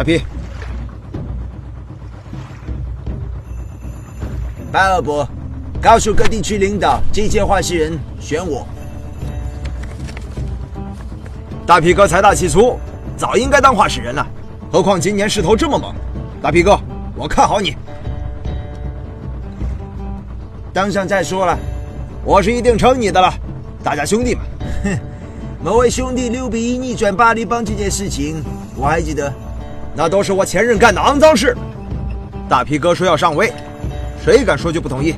大皮，八二部，告诉各地区领导，这届话事人选我。大皮哥财大气粗，早应该当话事人了，何况今年势头这么猛。大皮哥，我看好你。当上再说了，我是一定撑你的了。大家兄弟嘛，哼，某位兄弟六比一逆转巴黎帮这件事情，我还记得，那都是我前任干的肮脏事。大皮哥说要上位，谁敢说句不同意？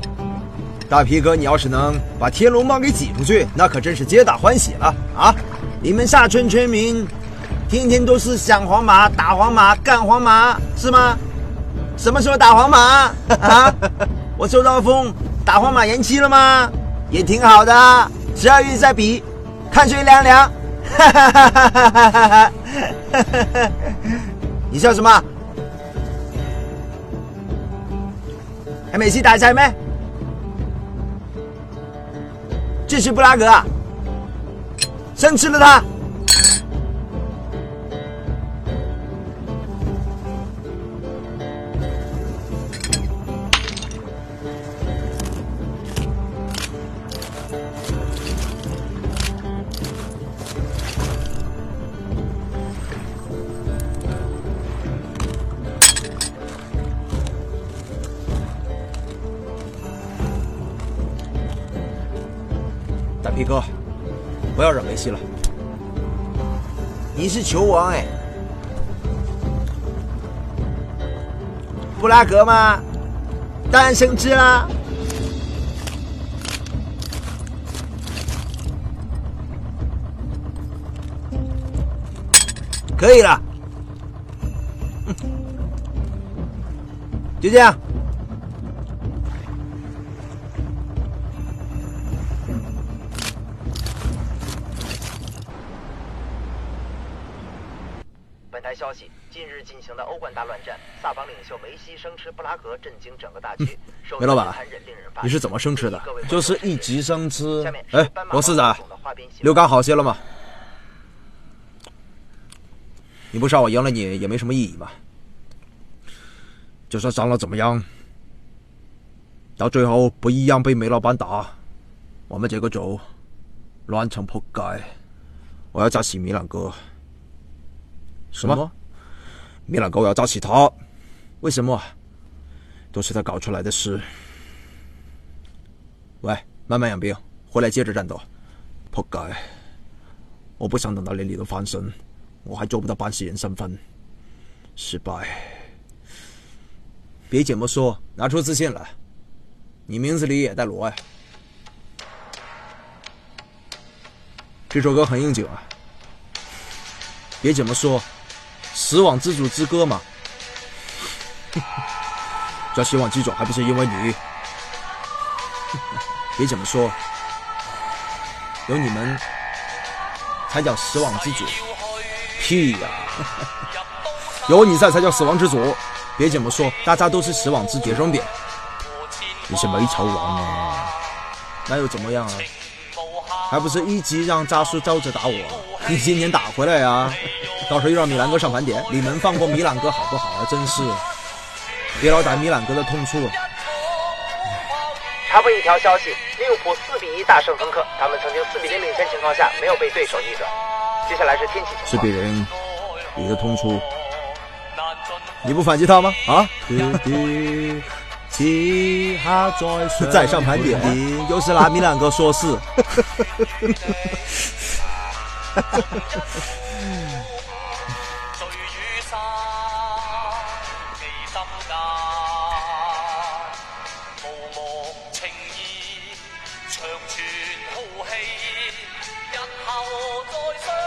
大皮哥，你要是能把天龙帮给挤出去，那可真是皆大欢喜了啊！你们下村村民，天天都是想皇马、打皇马、干皇马，是吗？什么时候打皇马啊？我收到风，打皇马延期了吗？也挺好的。十二月再比，看谁凉凉。你笑什么？还没吃大菜咩？这是布拉格，啊生吃了它。皮哥，不要惹梅西了。你是球王哎，布拉格吗？当然生吃啦。可以了，就这样。消息：近日进行的欧冠大乱战，萨邦领袖梅西生吃布拉格，震惊整个大区。梅老板，你是怎么生吃的？就是一直生吃。哎，罗四仔，溜杆好些了吗？你不杀我赢了你也没什么意义吧？就算伤了怎么样？到最后不一样被梅老板打，我们这个组乱成扑街。我要炸死米兰哥。什么？米兰哥要炸死他？为什么？都是他搞出来的事。喂，慢慢养兵，回来接着战斗。扑街！我不想等到连你都翻身，我还做不到办事人身份，失败。别这么说，拿出自信来。你名字里也带罗呀。这首歌很应景啊。别这么说。死亡之组之歌嘛，叫死亡之组还不是因为你？别这么说，有你们才叫死亡之组。屁呀！有你在才叫死亡之组。别这么说，大家都是死亡之绝生点。你是没仇王啊？那又怎么样啊？还不是一直让扎叔招着打我？你今年打回来呀？到时候又让米兰哥上盘点，你们放过米兰哥好不好啊？真是，别老打米兰哥的痛处。插播一条消息：利物浦四比一大胜亨克，他们曾经四比零领先情况下没有被对手逆转。接下来是天气情况四比零，你的痛处，你不反击他吗？啊？再上盘点，又是拿米兰哥说事。又再相。